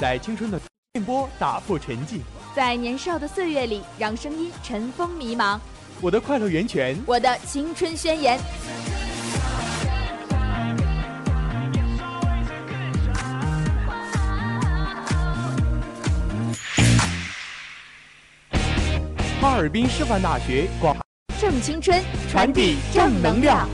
在青春的电波打破沉寂，在年少的岁月里，让声音尘封迷茫。我的快乐源泉，我的青春宣言。哈尔滨师范大学广正青春，传递正能量。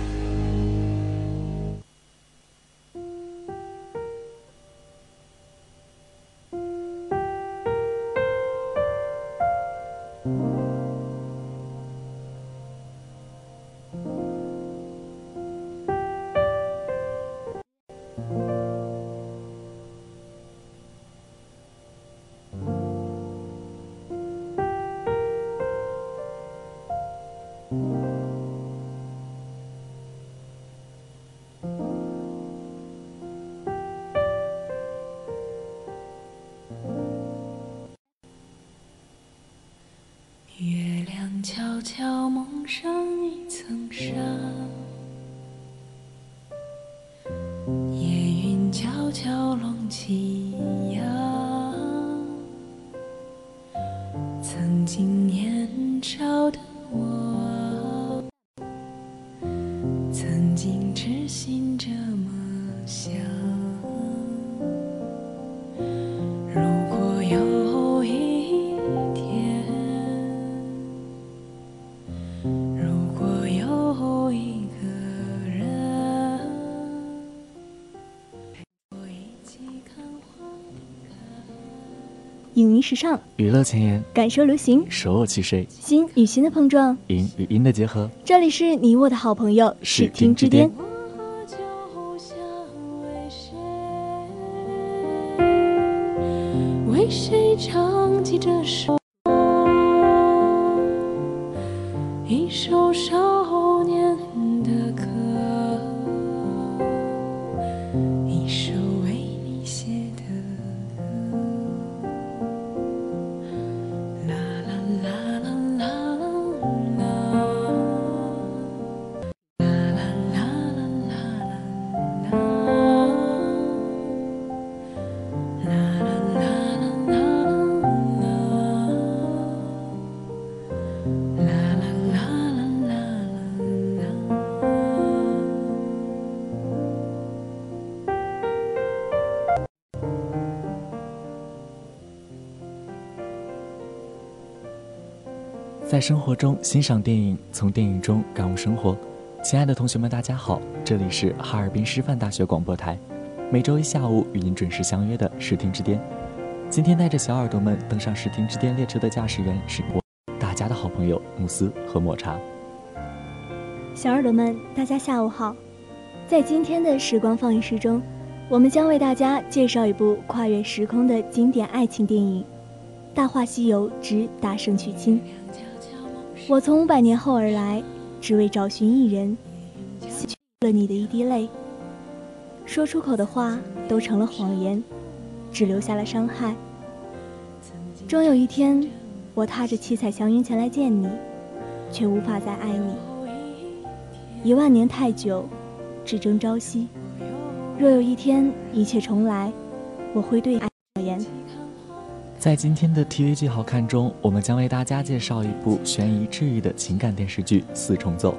时尚，娱乐前沿，感受流行，手我其谁？心与心的碰撞，音与音的结合。这里是你我的好朋友视视听之巅。在生活中欣赏电影，从电影中感悟生活。亲爱的同学们，大家好，这里是哈尔滨师范大学广播台，每周一下午与您准时相约的视听之巅。今天带着小耳朵们登上视听之巅列车的驾驶员是我，大家的好朋友慕斯和抹茶。小耳朵们，大家下午好。在今天的时光放映室中，我们将为大家介绍一部跨越时空的经典爱情电影《大话西游之大圣娶亲》。我从五百年后而来，只为找寻一人，洗去了你的一滴泪。说出口的话都成了谎言，只留下了伤害。终有一天，我踏着七彩祥云前来见你，却无法再爱你。一万年太久，只争朝夕。若有一天一切重来，我会对爱。在今天的 TV 剧好看中，我们将为大家介绍一部悬疑治愈的情感电视剧《四重奏》。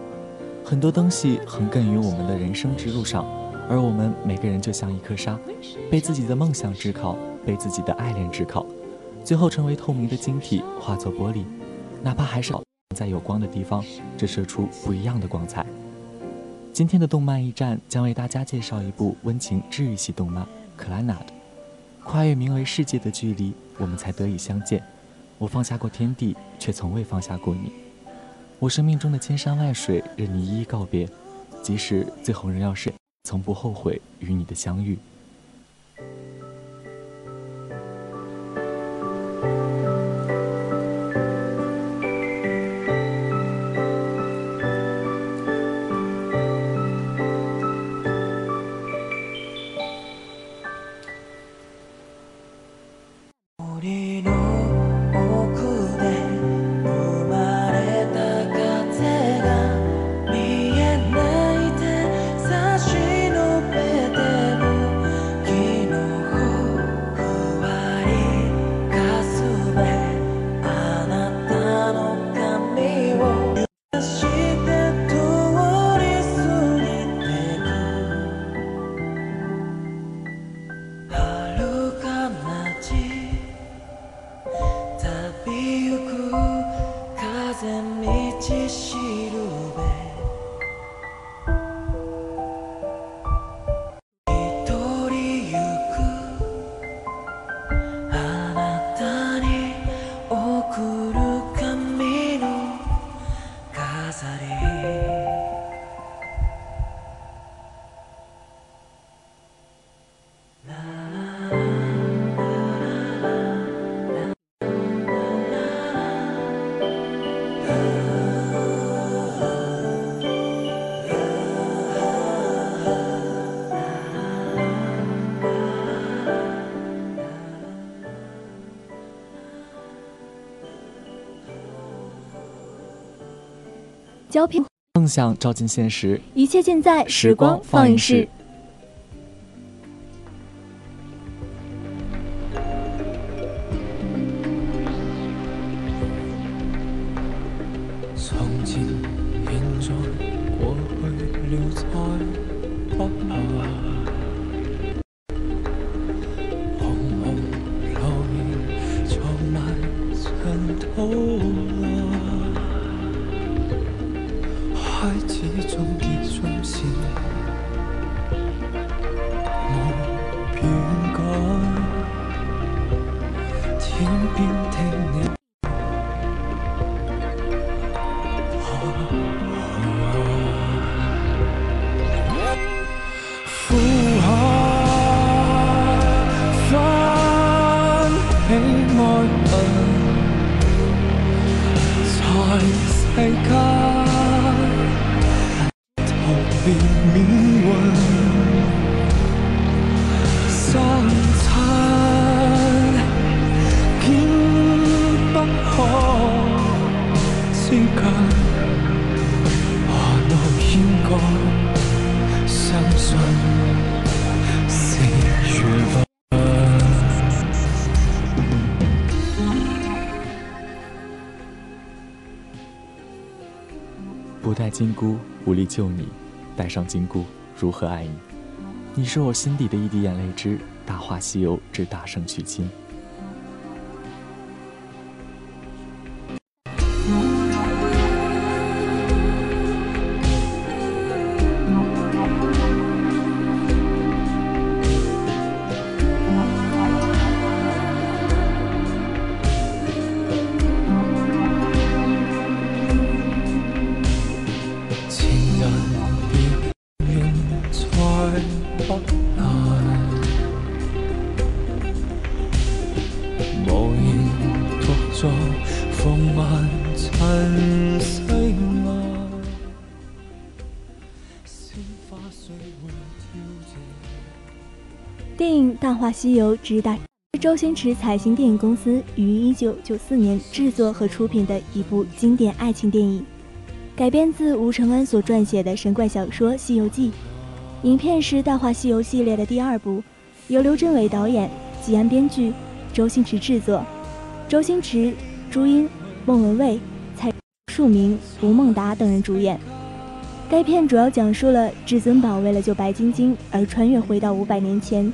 很多东西横亘于我们的人生之路上，而我们每个人就像一颗沙，被自己的梦想炙烤，被自己的爱恋炙烤，最后成为透明的晶体，化作玻璃。哪怕还是在有光的地方，折射出不一样的光彩。今天的动漫驿站将为大家介绍一部温情治愈系动漫《克莱纳》。跨越名为世界的距离，我们才得以相见。我放下过天地，却从未放下过你。我生命中的千山万水，任你一一告别，即使最后仍要是从不后悔与你的相遇。胶片梦想照进现实，一切尽在时光放映映室。愛恨，在世金箍，无力救你；戴上金箍，如何爱你？你是我心底的一滴眼泪之《大话西游之大圣娶亲》。西游之大》是周星驰彩星电影公司于一九九四年制作和出品的一部经典爱情电影，改编自吴承恩所撰写的神怪小说《西游记》。影片是《大话西游》系列的第二部，由刘镇伟导演，吉安编剧，周星驰制作。周星驰、朱茵、孟文蔚、蔡树明、吴孟达等人主演。该片主要讲述了至尊宝为了救白晶晶而穿越回到五百年前，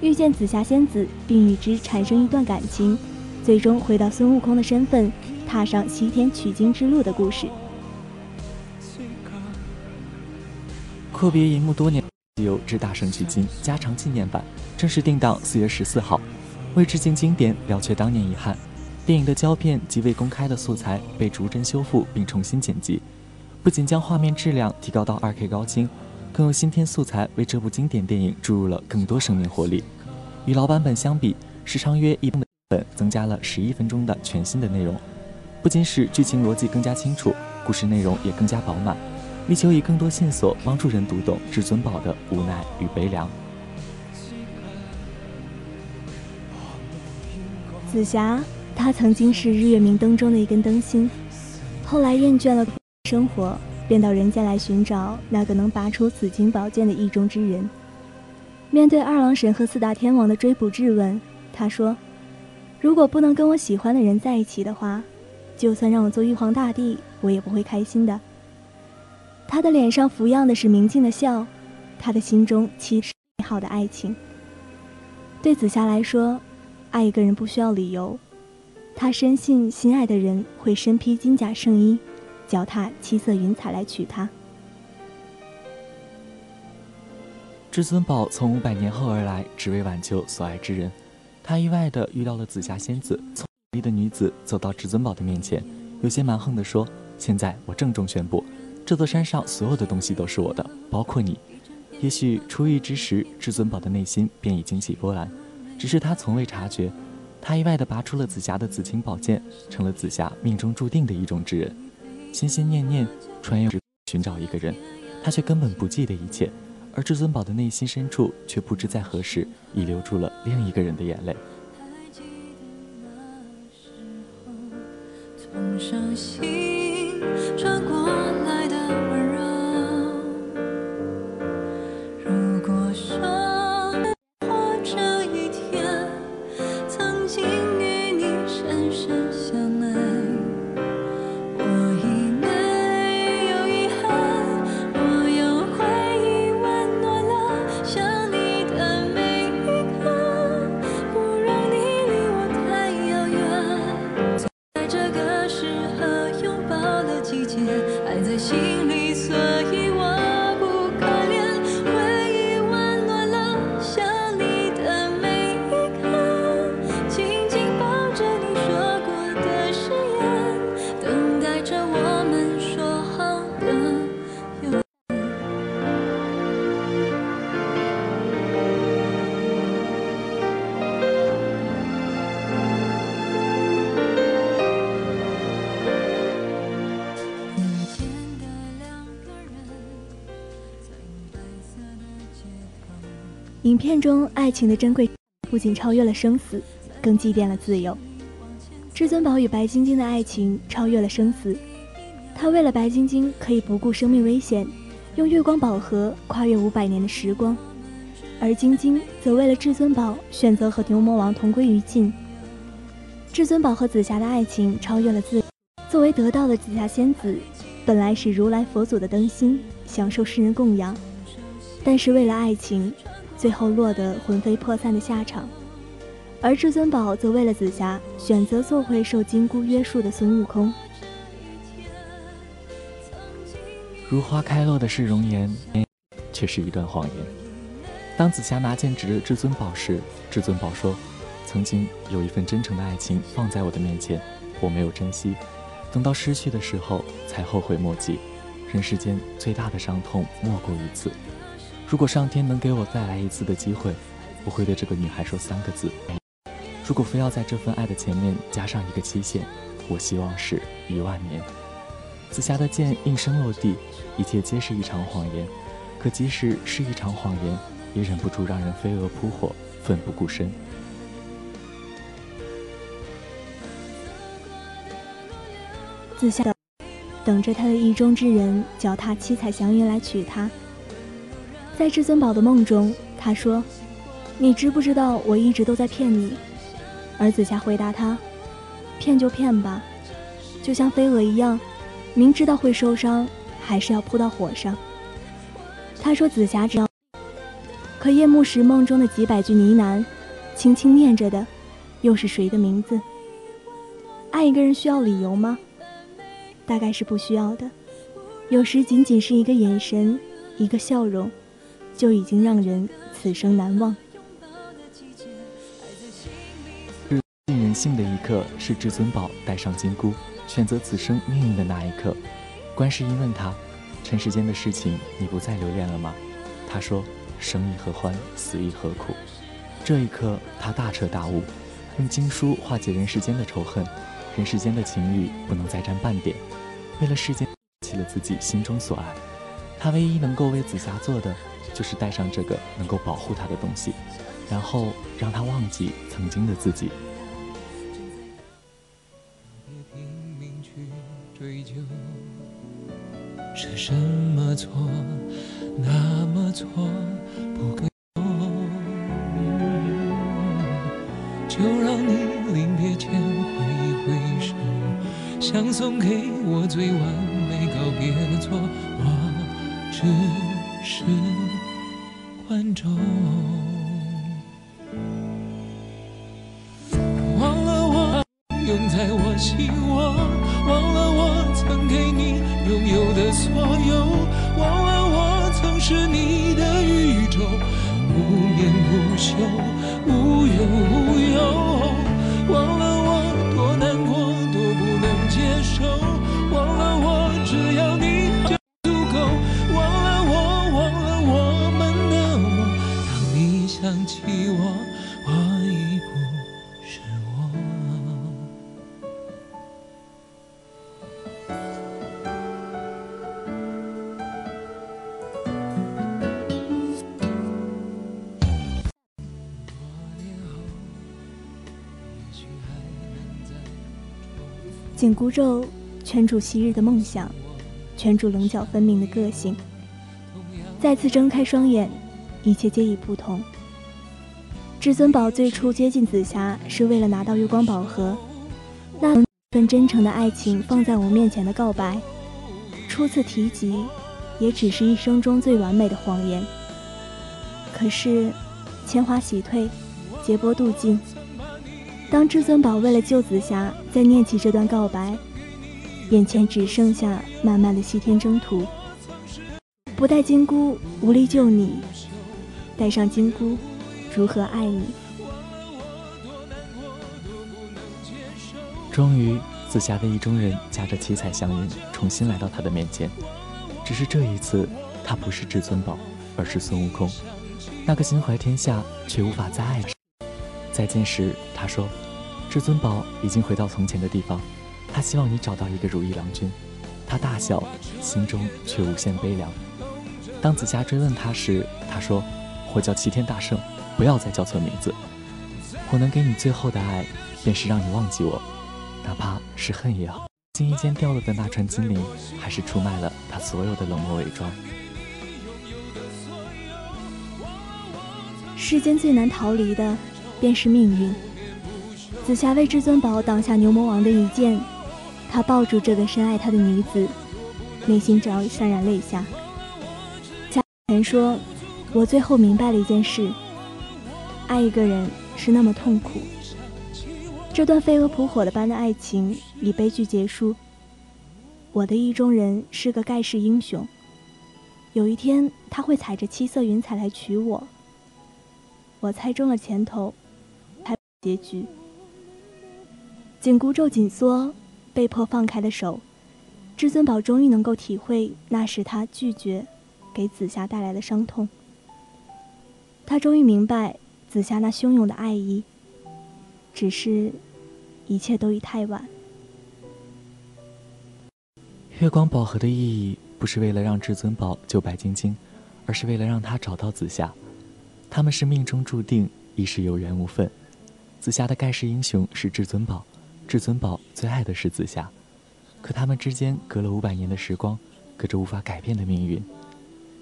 遇见紫霞仙子，并与之产生一段感情，最终回到孙悟空的身份，踏上西天取经之路的故事。阔别银幕多年，《西游之大圣取经》加长纪念版正式定档四月十四号。为致敬经典，了却当年遗憾，电影的胶片及未公开的素材被逐帧修复并重新剪辑，不仅将画面质量提高到 2K 高清，更用新添素材为这部经典电影注入了更多生命活力。与老版本相比，时长约一本本增加了十一分钟的全新的内容，不仅使剧情逻辑更加清楚，故事内容也更加饱满，力求以更多线索帮助人读懂至尊宝的无奈与悲凉。紫霞，她曾经是日月明灯中的一根灯芯，后来厌倦了生活，便到人间来寻找那个能拔出紫金宝剑的意中之人。面对二郎神和四大天王的追捕质问，他说：“如果不能跟我喜欢的人在一起的话，就算让我做玉皇大帝，我也不会开心的。”他的脸上浮漾的是明净的笑，他的心中期是美好的爱情。对紫霞来说，爱一个人不需要理由，她深信心爱的人会身披金甲圣衣，脚踏七色云彩来娶她。至尊宝从五百年后而来，只为挽救所爱之人。他意外地遇到了紫霞仙子，从美丽的女子走到至尊宝的面前，有些蛮横地说：“现在我郑重宣布，这座山上所有的东西都是我的，包括你。”也许初遇之时，至尊宝的内心便已经起波澜，只是他从未察觉。他意外地拔出了紫霞的紫青宝剑，成了紫霞命中注定的一种之人。心心念念穿越寻找一个人，他却根本不记得一切。而至尊宝的内心深处，却不知在何时已流出了另一个人的眼泪。还记得那时候从伤心穿过影片中爱情的珍贵不仅超越了生死，更祭奠了自由。至尊宝与白晶晶的爱情超越了生死，他为了白晶晶可以不顾生命危险，用月光宝盒跨越五百年的时光，而晶晶则为了至尊宝选择和牛魔王同归于尽。至尊宝和紫霞的爱情超越了自，作为得道的紫霞仙子，本来是如来佛祖的灯芯，享受世人供养，但是为了爱情。最后落得魂飞魄散的下场，而至尊宝则为了紫霞，选择做回受金箍约束的孙悟空。如花开落的是容颜，却是一段谎言。当紫霞拿剑指着至尊宝时，至尊宝说：“曾经有一份真诚的爱情放在我的面前，我没有珍惜，等到失去的时候才后悔莫及。人世间最大的伤痛莫过于此。”如果上天能给我再来一次的机会，我会对这个女孩说三个字：如果非要在这份爱的前面加上一个期限，我希望是一万年。紫霞的剑应声落地，一切皆是一场谎言。可即使是一场谎言，也忍不住让人飞蛾扑火，奋不顾身。紫霞等着他的意中之人，脚踏七彩祥云来娶她。在至尊宝的梦中，他说：“你知不知道我一直都在骗你？”而紫霞回答他：“骗就骗吧，就像飞蛾一样，明知道会受伤，还是要扑到火上。”他说：“紫霞只要……可夜幕时梦中的几百句呢喃，轻轻念着的，又是谁的名字？爱一个人需要理由吗？大概是不需要的。有时仅仅是一个眼神，一个笑容。”就已经让人此生难忘。尽人性的一刻，是至尊宝戴上金箍，选择此生命运的那一刻。观世音问他：“尘世间的事情你不再留恋了吗？他说：“生亦何欢，死亦何苦。”这一刻，他大彻大悟，用经书化解人世间的仇恨，人世间的情欲不能再沾半点。为了世间，弃了自己心中所爱。他唯一能够为紫霞做的，就是带上这个能够保护他的东西，然后让他忘记曾经的自己。别拼命去追究是什么错，那么错不该。就让你临别前挥一挥手，想送给我最完美告别作，我只是观众。忘了我拥在我心窝，忘了我曾给你拥有的所有，忘了我曾是你的宇宙，不眠不休，无忧无紧箍咒圈住昔日的梦想，圈住棱角分明的个性。再次睁开双眼，一切皆已不同。至尊宝最初接近紫霞，是为了拿到月光宝盒，那份真诚的爱情放在我面前的告白，初次提及，也只是一生中最完美的谎言。可是，铅华洗退，劫波渡尽。当至尊宝为了救紫霞，在念起这段告白，眼前只剩下漫漫的西天征途。不带金箍，无力救你；带上金箍，如何爱你？终于，紫霞的意中人驾着七彩祥云重新来到他的面前，只是这一次，他不是至尊宝，而是孙悟空，那个心怀天下却无法再爱。再见时，他说：“至尊宝已经回到从前的地方，他希望你找到一个如意郎君。”他大笑，心中却无限悲凉。当紫霞追问他时，他说：“我叫齐天大圣，不要再叫错名字。我能给你最后的爱，便是让你忘记我，哪怕是恨也好。”轻衣间掉落的那串金铃，还是出卖了他所有的冷漠伪装。世间最难逃离的，便是命运。紫霞为至尊宝挡下牛魔王的一剑，他抱住这个深爱他的女子，内心早已潸然泪下。家人说：“我最后明白了一件事，爱一个人是那么痛苦。”这段飞蛾扑火的般的爱情以悲剧结束。我的意中人是个盖世英雄，有一天他会踩着七色云彩来娶我。我猜中了前头，猜结局。紧箍咒紧缩，被迫放开的手，至尊宝终于能够体会那时他拒绝给紫霞带来的伤痛。他终于明白紫霞那汹涌的爱意，只是，一切都已太晚。月光宝盒的意义不是为了让至尊宝救白晶晶，而是为了让他找到紫霞。他们是命中注定，亦是有缘无分。紫霞的盖世英雄是至尊宝，至尊宝最爱的是紫霞。可他们之间隔了五百年的时光，隔着无法改变的命运。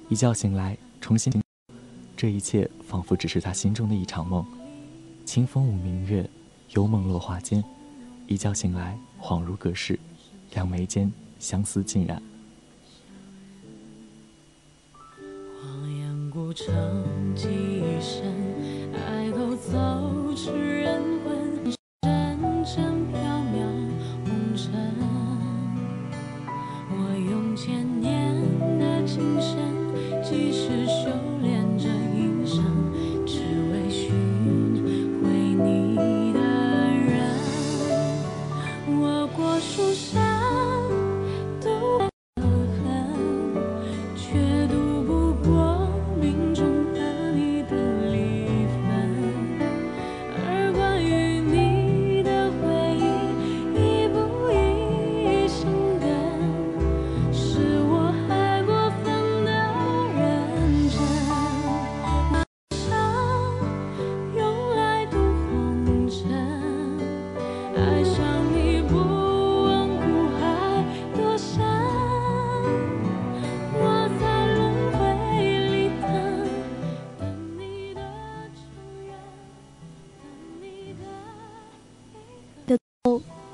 一觉醒来，重新，这一切仿佛只是他心中的一场梦。清风舞明月，幽梦落花间。一觉醒来，恍如隔世，两眉间相思尽染。荒烟孤城，记忆深，爱勾走痴人魂，阵阵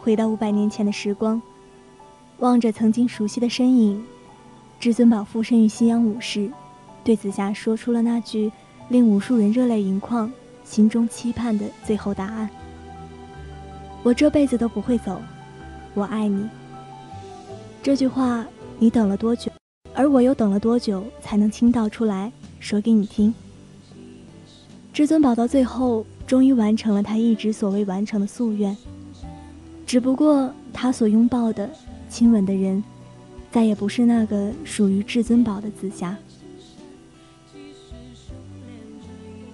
回到五百年前的时光，望着曾经熟悉的身影，至尊宝附身于夕阳武士，对紫霞说出了那句令无数人热泪盈眶、心中期盼的最后答案：“我这辈子都不会走，我爱你。”这句话你等了多久？而我又等了多久才能倾倒出来说给你听？至尊宝到最后终于完成了他一直所未完成的夙愿，只不过他所拥抱的、亲吻的人，再也不是那个属于至尊宝的紫霞。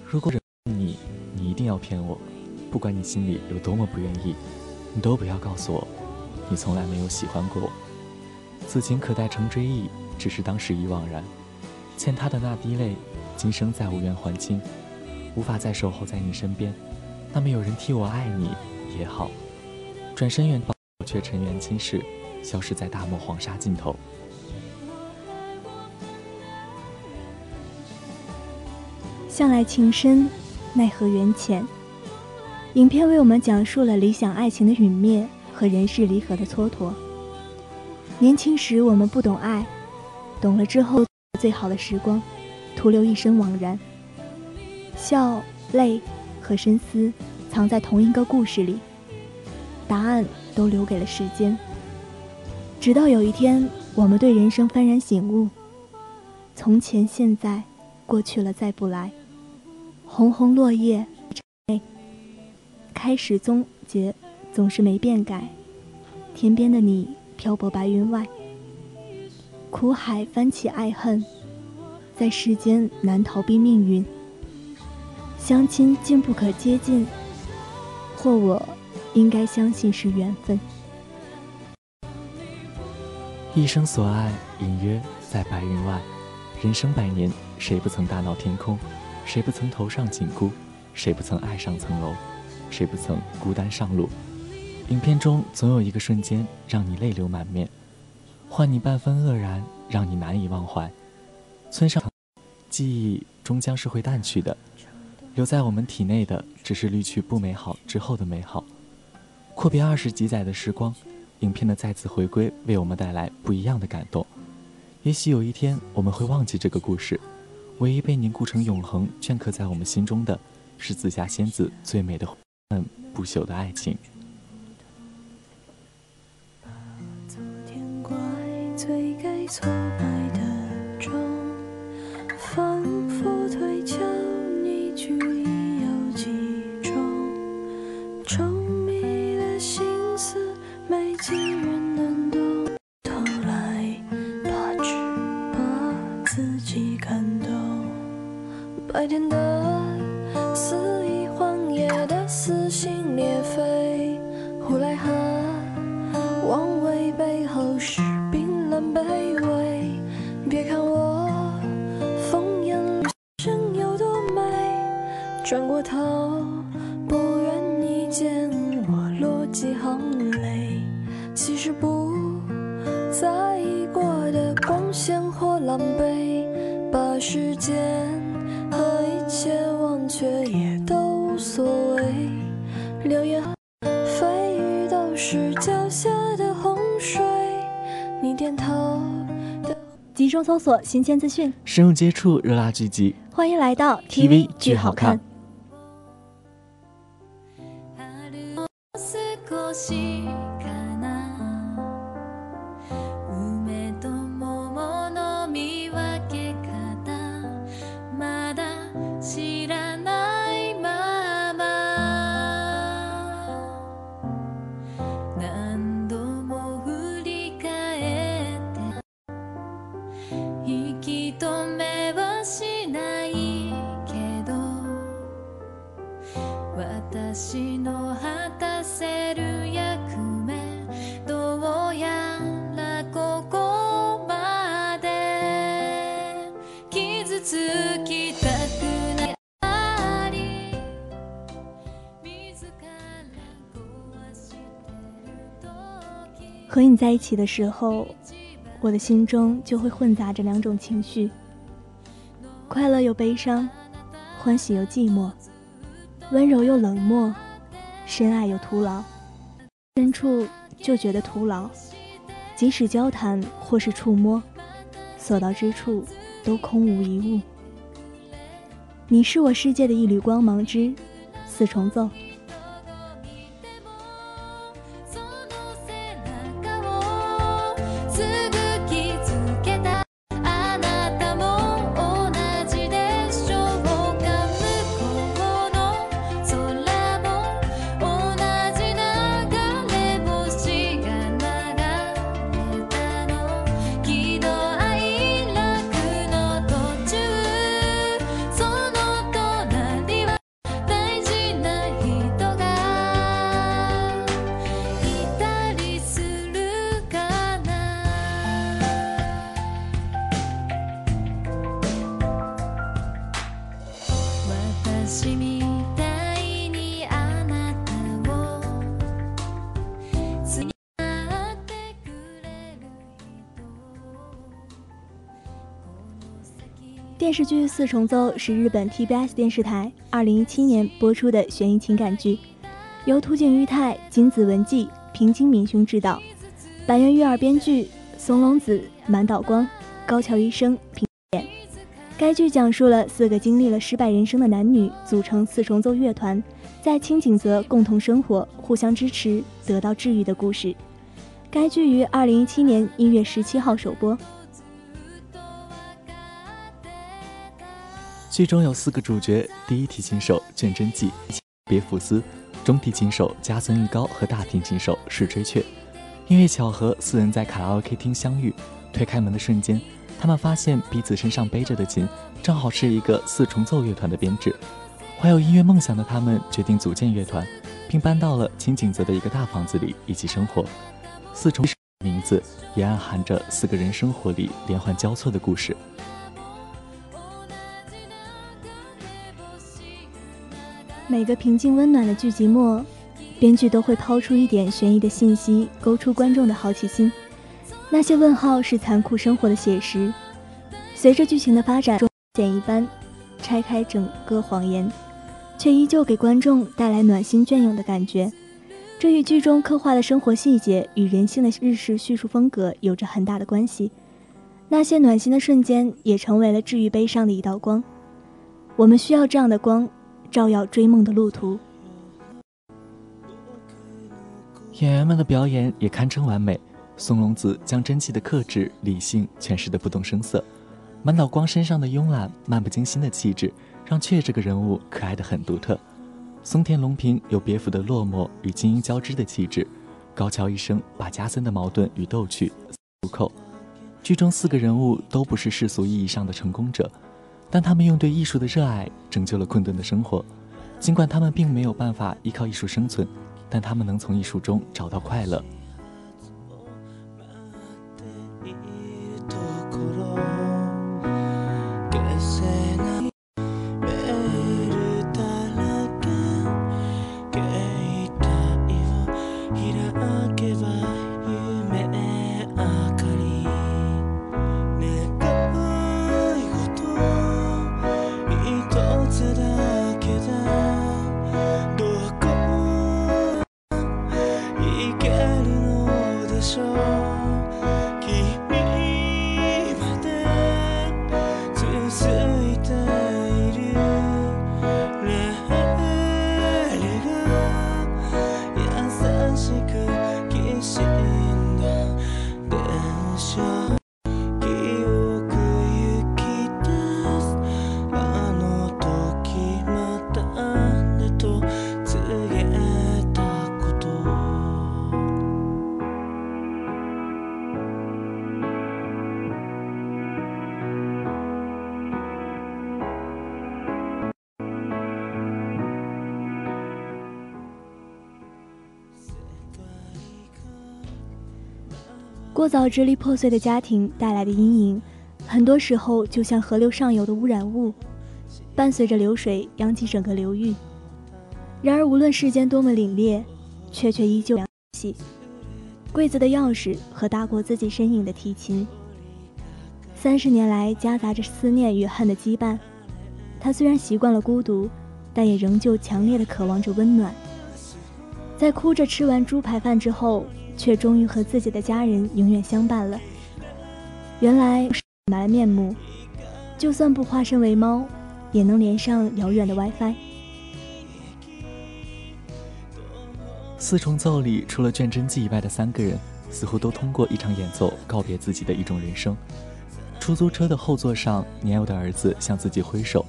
如果你，你一定要骗我，不管你心里有多么不愿意，你都不要告诉我，你从来没有喜欢过我。此情可待成追忆。只是当时已惘然，欠他的那滴泪，今生再无缘还清，无法再守候在你身边。那么有人替我爱你也好，转身远方，却尘缘轻逝，消失在大漠黄沙尽头。向来情深，奈何缘浅。影片为我们讲述了理想爱情的陨灭和人世离合的蹉跎。年轻时我们不懂爱。懂了之后，最好的时光，徒留一身惘然。笑、泪和深思，藏在同一个故事里，答案都留给了时间。直到有一天，我们对人生幡然醒悟：从前、现在、过去了，再不来。红红落叶，开始终结，总是没变改。天边的你，漂泊白云外。苦海翻起爱恨，在世间难逃避命运。相亲竟不可接近，或我应该相信是缘分。一生所爱，隐约在白云外。人生百年，谁不曾大闹天空？谁不曾头上紧箍？谁不曾爱上层楼？谁不曾孤单上路？影片中总有一个瞬间，让你泪流满面。换你半分愕然，让你难以忘怀。村上，记忆终将是会淡去的，留在我们体内的只是滤去不美好之后的美好。阔别二十几载的时光，影片的再次回归为我们带来不一样的感动。也许有一天我们会忘记这个故事，唯一被凝固成永恒、镌刻在我们心中的，是紫霞仙子最美的、嗯不朽的爱情。推给挫败的钟，反复推敲白天的肆意荒野的撕心裂肺，呼来和王位背后是冰冷。卑微，别看我风眼生有多美，转过头，不愿你见我落几行泪。其实不在意过的光鲜或狼狈，把时间忘却也都无所谓。流言蜚语都是脚下的洪水。你点头。集中搜索新鲜资讯，深入接触热辣剧集。欢迎来到 TV 剧好看。和你在一起的时候，我的心中就会混杂着两种情绪：快乐又悲伤，欢喜又寂寞，温柔又冷漠，深爱又徒劳。深处就觉得徒劳，即使交谈或是触摸，所到之处都空无一物。你是我世界的一缕光芒之四重奏。电视剧《四重奏》是日本 TBS 电视台2017年播出的悬疑情感剧，由土井裕太、金子文纪、平津敏雄执导，板垣育儿编剧，松隆子、满岛光、高桥医生平演。该剧讲述了四个经历了失败人生的男女组成四重奏乐团，在清景泽共同生活、互相支持、得到治愈的故事。该剧于2017年1月17号首播。剧中有四个主角：第一提琴手卷真纪、别福斯，中提琴手加森玉高和大提琴手石吹雀。因为巧合，四人在卡拉 OK 厅相遇。推开门的瞬间，他们发现彼此身上背着的琴，正好是一个四重奏乐团的编制。怀有音乐梦想的他们决定组建乐团，并搬到了清井泽的一个大房子里一起生活。四重名字也暗含着四个人生活里连环交错的故事。每个平静温暖的剧集末，编剧都会抛出一点悬疑的信息，勾出观众的好奇心。那些问号是残酷生活的写实。随着剧情的发展，剪一般拆开整个谎言，却依旧给观众带来暖心隽永的感觉。这与剧中刻画的生活细节与人性的日式叙述风格有着很大的关系。那些暖心的瞬间，也成为了治愈悲伤的一道光。我们需要这样的光。照耀追梦的路途。演员们的表演也堪称完美。松隆子将真气的克制、理性诠释的不动声色，满岛光身上的慵懒、漫不经心的气质，让雀这个人物可爱的很独特。松田龙平有别府的落寞与精英交织的气质，高桥一生把加森的矛盾与逗趣入扣。剧中四个人物都不是世俗意义上的成功者。但他们用对艺术的热爱拯救了困顿的生活，尽管他们并没有办法依靠艺术生存，但他们能从艺术中找到快乐。早支离破碎的家庭带来的阴影，很多时候就像河流上游的污染物，伴随着流水扬起整个流域。然而，无论世间多么凛冽，却却依旧凉柜子的钥匙和大过自己身影的提琴。三十年来夹杂着思念与恨的羁绊，他虽然习惯了孤独，但也仍旧强烈的渴望着温暖。在哭着吃完猪排饭之后，却终于和自己的家人永远相伴了。原来埋了面目，就算不化身为猫，也能连上遥远的 WiFi。四重奏里，除了卷真纪以外的三个人，似乎都通过一场演奏告别自己的一种人生。出租车的后座上，年幼的儿子向自己挥手，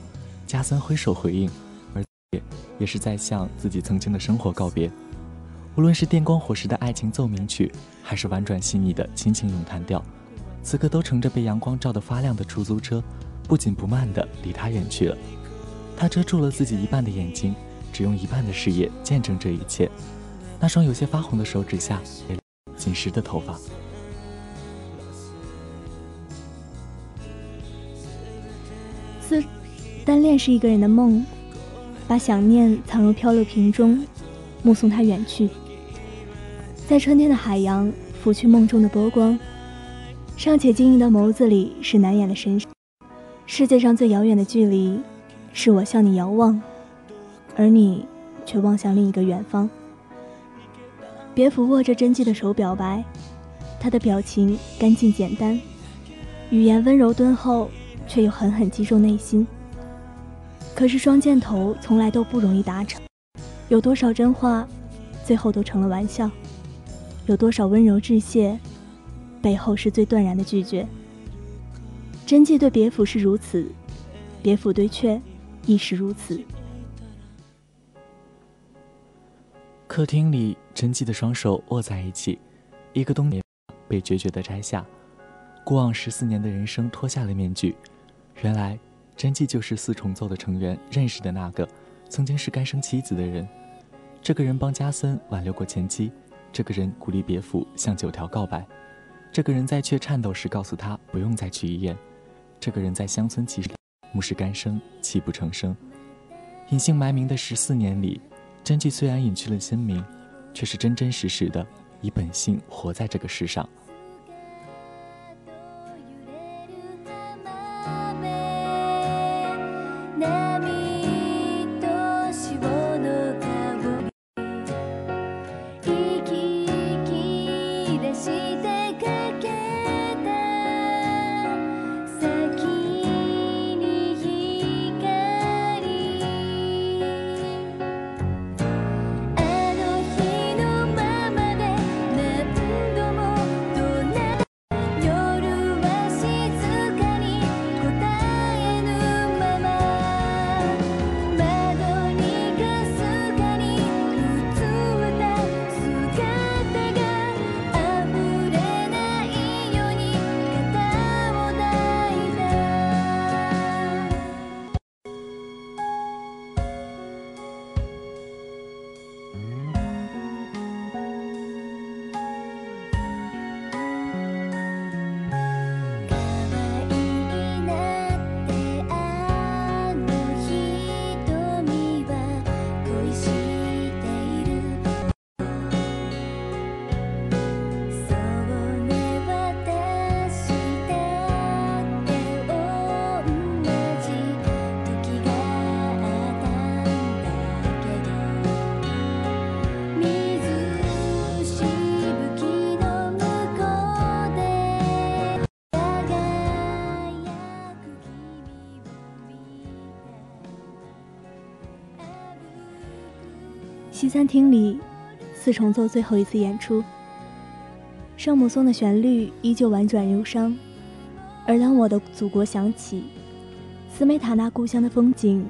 加森挥手回应，而也也是在向自己曾经的生活告别。无论是电光火石的爱情奏鸣曲，还是婉转细腻的亲情咏叹调，此刻都乘着被阳光照得发亮的出租车，不紧不慢地离他远去了。他遮住了自己一半的眼睛，只用一半的视野见证这一切。那双有些发红的手指下，紧实的头发。四，单恋是一个人的梦，把想念藏入漂流瓶中，目送他远去。在春天的海洋，拂去梦中的波光。尚且晶莹的眸子里是难掩的神伤。世界上最遥远的距离，是我向你遥望，而你却望向另一个远方。别府握着真迹的手表白，他的表情干净简单，语言温柔敦厚，却又狠狠击中内心。可是双箭头从来都不容易达成，有多少真话，最后都成了玩笑；有多少温柔致谢，背后是最断然的拒绝。真纪对别府是如此，别府对却亦是如此。客厅里，真纪的双手握在一起，一个冬年被决绝的摘下，过往十四年的人生脱下了面具。原来，真纪就是四重奏的成员认识的那个曾经是该生妻子的人。这个人帮加森挽留过前妻，这个人鼓励别府向九条告白，这个人在却颤抖时告诉他不用再去医院，这个人在乡村其实目视干生，泣不成声。隐姓埋名的十四年里。真纪虽然隐去了鲜明，却是真真实实的以本性活在这个世上。餐厅里，四重奏最后一次演出。圣母颂的旋律依旧婉转忧伤，而当我的祖国响起，斯梅塔纳故乡的风景，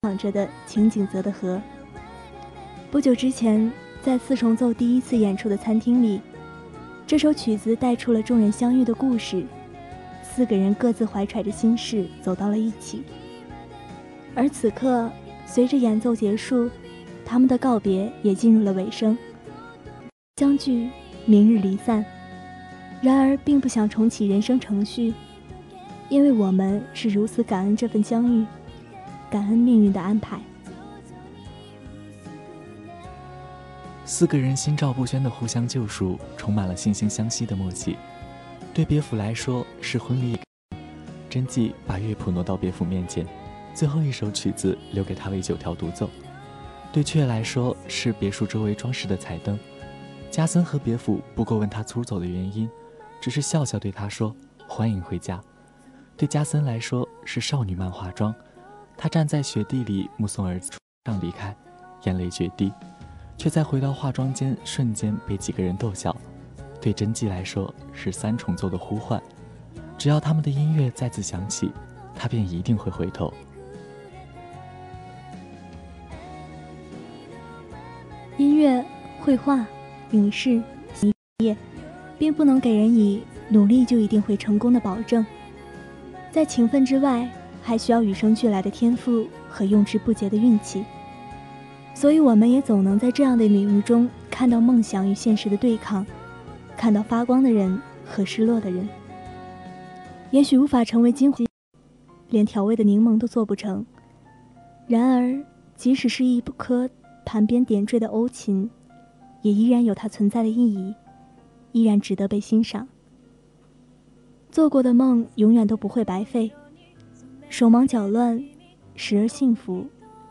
淌着的情景泽的河。不久之前，在四重奏第一次演出的餐厅里，这首曲子带出了众人相遇的故事。四个人各自怀揣着心事走到了一起，而此刻，随着演奏结束。他们的告别也进入了尾声，相聚，明日离散。然而，并不想重启人生程序，因为我们是如此感恩这份相遇，感恩命运的安排。四个人心照不宣的互相救赎，充满了惺惺相惜的默契。对别府来说是婚礼，真纪把乐谱挪到别府面前，最后一首曲子留给他为九条独奏。对雀来说是别墅周围装饰的彩灯。加森和别府不过问他出走的原因，只是笑笑对他说：“欢迎回家。”对加森来说是少女漫化妆，他站在雪地里目送儿子上离开，眼泪决堤，却在回到化妆间瞬间被几个人逗笑。对真纪来说是三重奏的呼唤，只要他们的音乐再次响起，他便一定会回头。音乐、绘画、影视、业，并不能给人以努力就一定会成功的保证。在勤奋之外，还需要与生俱来的天赋和用之不竭的运气。所以，我们也总能在这样的领域中看到梦想与现实的对抗，看到发光的人和失落的人。也许无法成为金黄，连调味的柠檬都做不成。然而，即使是一颗。盘边点缀的欧琴，也依然有它存在的意义，依然值得被欣赏。做过的梦永远都不会白费，手忙脚乱，时而幸福，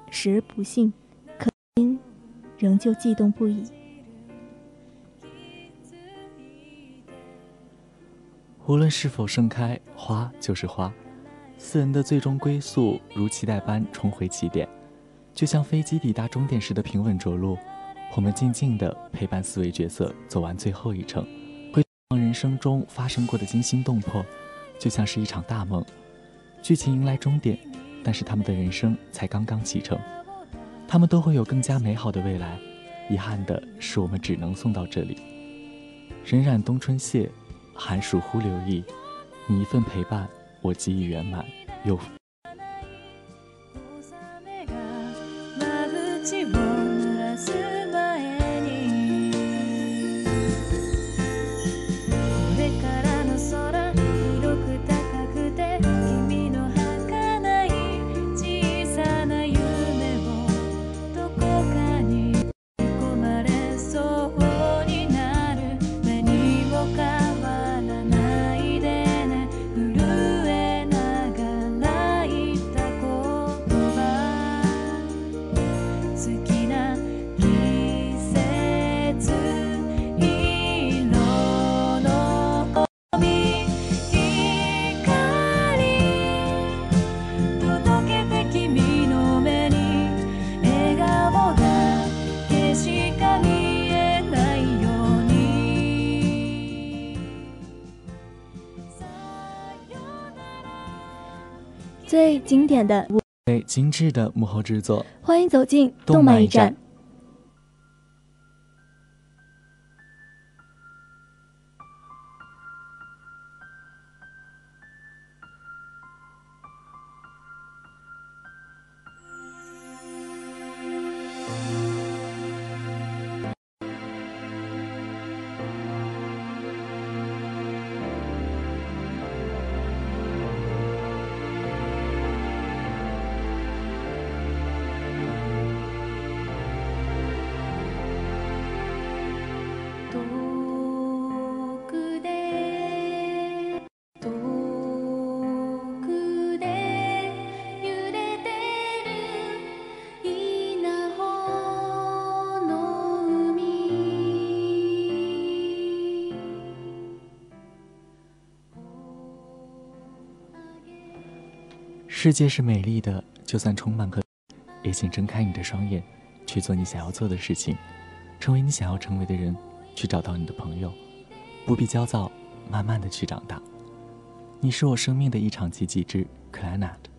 时而不幸，可心仍旧悸动不已。无论是否盛开，花就是花。四人的最终归宿，如期待般重回起点。就像飞机抵达终点时的平稳着陆，我们静静地陪伴四位角色走完最后一程，回望人生中发生过的惊心动魄，就像是一场大梦。剧情迎来终点，但是他们的人生才刚刚启程，他们都会有更加美好的未来。遗憾的是，我们只能送到这里。荏苒冬春谢，寒暑忽留意，你一份陪伴，我给予圆满。又。最经典的、最精致的幕后制作，欢迎走进动漫驿站。世界是美丽的，就算充满可，也请睁开你的双眼，去做你想要做的事情，成为你想要成为的人，去找到你的朋友，不必焦躁，慢慢的去长大。你是我生命的一场奇迹之 c l a n e t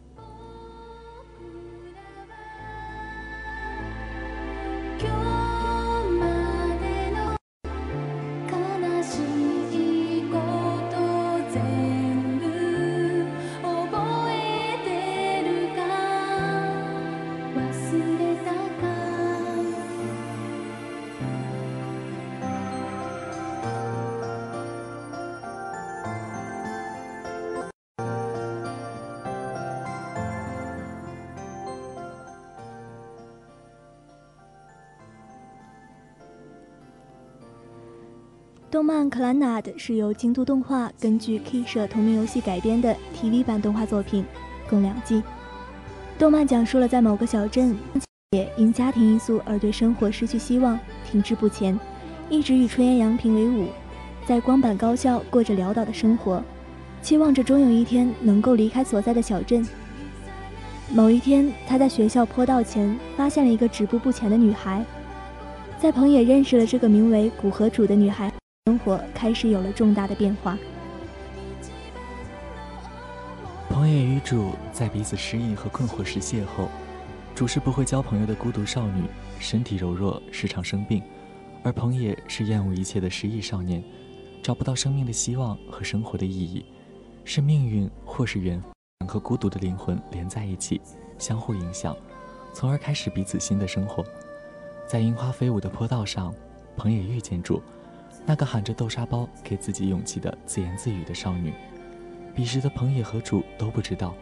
是由京都动画根据 K 社同名游戏改编的 TV 版动画作品，共两季。动漫讲述了在某个小镇。也因家庭因素而对生活失去希望，停滞不前，一直与春叶阳平为伍，在光坂高校过着潦倒的生活，期望着终有一天能够离开所在的小镇。某一天，他在学校坡道前发现了一个止步不前的女孩，在彭野认识了这个名为古河主的女孩，活开始有了重大的变化。彭野与主在彼此失意和困惑时邂逅。主是不会交朋友的孤独少女，身体柔弱，时常生病；而彭野是厌恶一切的失意少年，找不到生命的希望和生活的意义，是命运或是缘分和孤独的灵魂连在一起，相互影响，从而开始彼此新的生活。在樱花飞舞的坡道上，彭野遇见主，那个喊着豆沙包给自己勇气的自言自语的少女。彼时的彭野和主都不知道，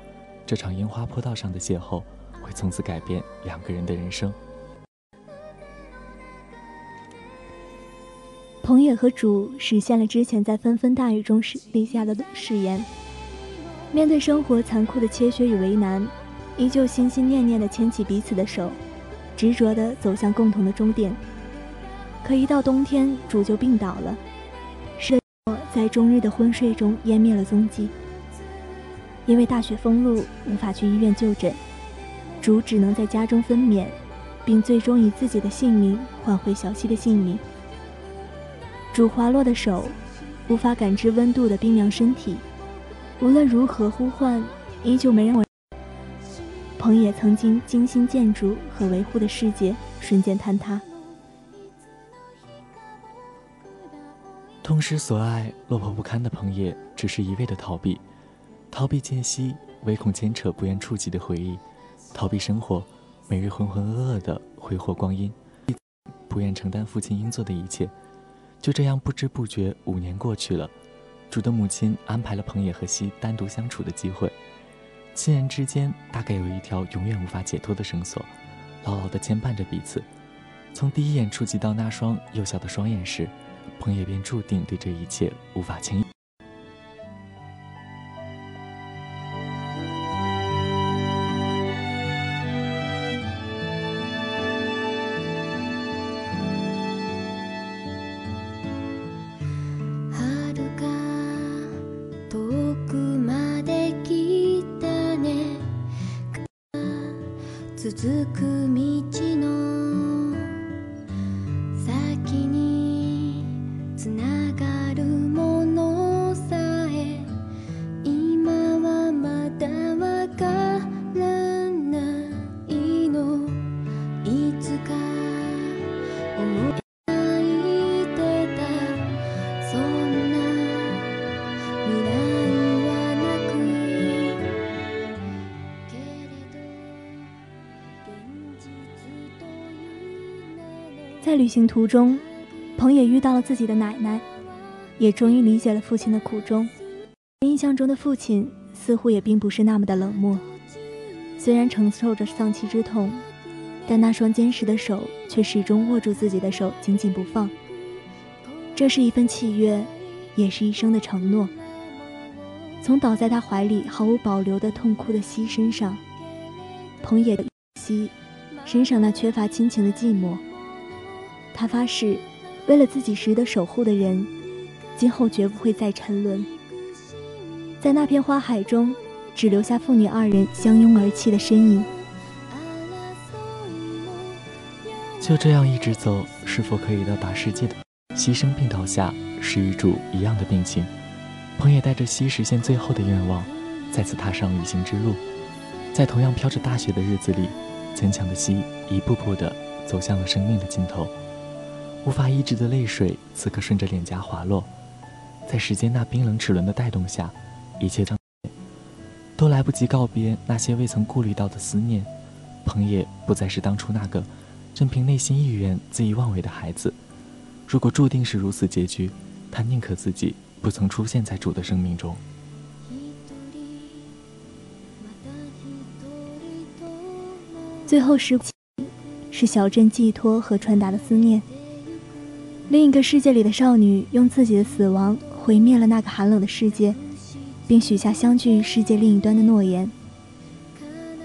这场樱花坡道上的邂逅。会从此改变两个人的人生。彭野和主实现了之前在纷纷大雨中立下的誓言。面对生活残酷的切削与为难，依旧心心念念的牵起彼此的手，执着的走向共同的终点。可一到冬天，主就病倒了，是在终日的昏睡中湮灭了踪迹。因为大雪封路，无法去医院就诊。主只能在家中分娩，并最终以自己的性命换回小溪的性命。主滑落的手，无法感知温度的冰凉身体，无论如何呼唤，依旧没人。彭野曾经精心建筑和维护的世界，瞬间坍塌。痛失所爱、落魄不堪的彭野，只是一味的逃避，逃避间隙，唯恐牵扯不愿触及的回忆。逃避生活，每日浑浑噩噩的挥霍光阴，不愿承担父亲应做的一切，就这样不知不觉五年过去了。主的母亲安排了彭野和西单独相处的机会，亲人之间大概有一条永远无法解脱的绳索，牢牢地牵绊着彼此。从第一眼触及到那双幼小的双眼时，彭野便注定对这一切无法轻易。旅行途中，彭也遇到了自己的奶奶，也终于理解了父亲的苦衷。印象中的父亲似乎也并不是那么的冷漠，虽然承受着丧妻之痛，但那双坚实的手却始终握住自己的手，紧紧不放。这是一份契约，也是一生的承诺。从倒在他怀里毫无保留的痛哭的西身上，彭也西身上那缺乏亲情的寂寞。他发誓，为了自己值得守护的人，今后绝不会再沉沦。在那片花海中，只留下父女二人相拥而泣的身影。就这样一直走，是否可以到达世界的？西生病倒下，是与主一样的病情。彭也带着西实现最后的愿望，再次踏上旅行之路。在同样飘着大雪的日子里，坚强的西一步步地走向了生命的尽头。无法抑制的泪水，此刻顺着脸颊滑落，在时间那冰冷齿轮的带动下，一切都都来不及告别那些未曾顾虑到的思念。彭野不再是当初那个任凭内心意愿恣意妄为的孩子。如果注定是如此结局，他宁可自己不曾出现在主的生命中。最后是是小镇寄托和传达的思念。另一个世界里的少女用自己的死亡毁灭了那个寒冷的世界，并许下相聚世界另一端的诺言。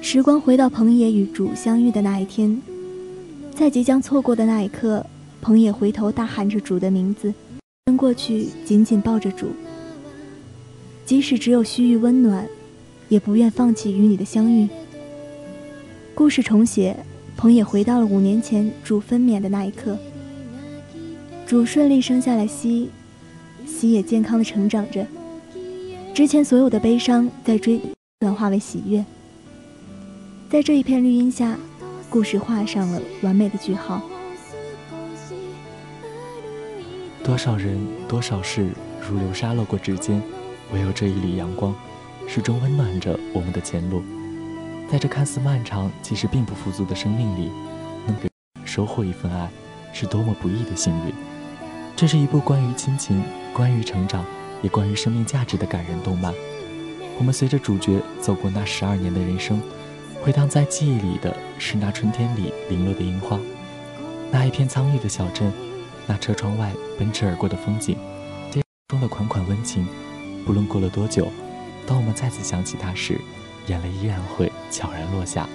时光回到彭野与主相遇的那一天，在即将错过的那一刻，彭野回头大喊着主的名字，奔过去紧紧抱着主。即使只有须臾温暖，也不愿放弃与你的相遇。故事重写，彭野回到了五年前主分娩的那一刻。主顺利生下来西，西也健康的成长着。之前所有的悲伤在追转化为喜悦。在这一片绿荫下，故事画上了完美的句号。多少人，多少事，如流沙落过指尖，唯有这一缕阳光，始终温暖着我们的前路。在这看似漫长，其实并不富足的生命里，能给收获一份爱，是多么不易的幸运。这是一部关于亲情、关于成长，也关于生命价值的感人动漫。我们随着主角走过那十二年的人生，回荡在记忆里的是那春天里零落的樱花，那一片苍绿的小镇，那车窗外奔驰而过的风景，电中的款款温情。不论过了多久，当我们再次想起它时，眼泪依然会悄然落下。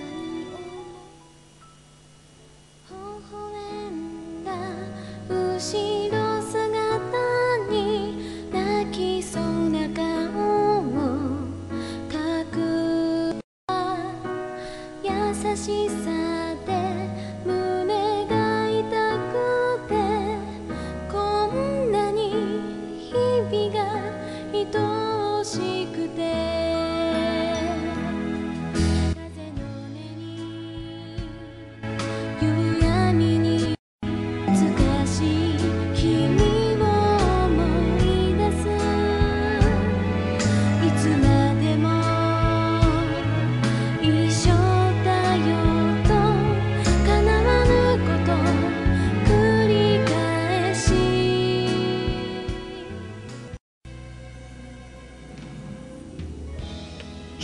西山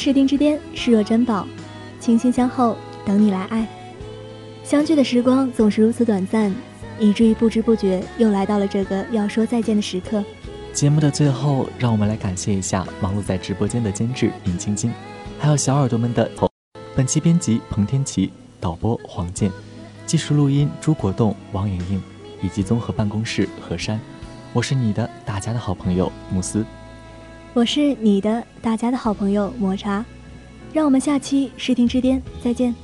视听之巅，视若珍宝，倾心相候，等你来爱。相聚的时光总是如此短暂，以至于不知不觉又来到了这个要说再见的时刻。节目的最后，让我们来感谢一下忙碌在直播间的监制尹晶晶，还有小耳朵们的。本期编辑彭天琪，导播黄健，技术录音朱国栋、王莹莹，以及综合办公室何山。我是你的大家的好朋友慕斯。我是你的大家的好朋友抹茶，让我们下期视听之巅再见。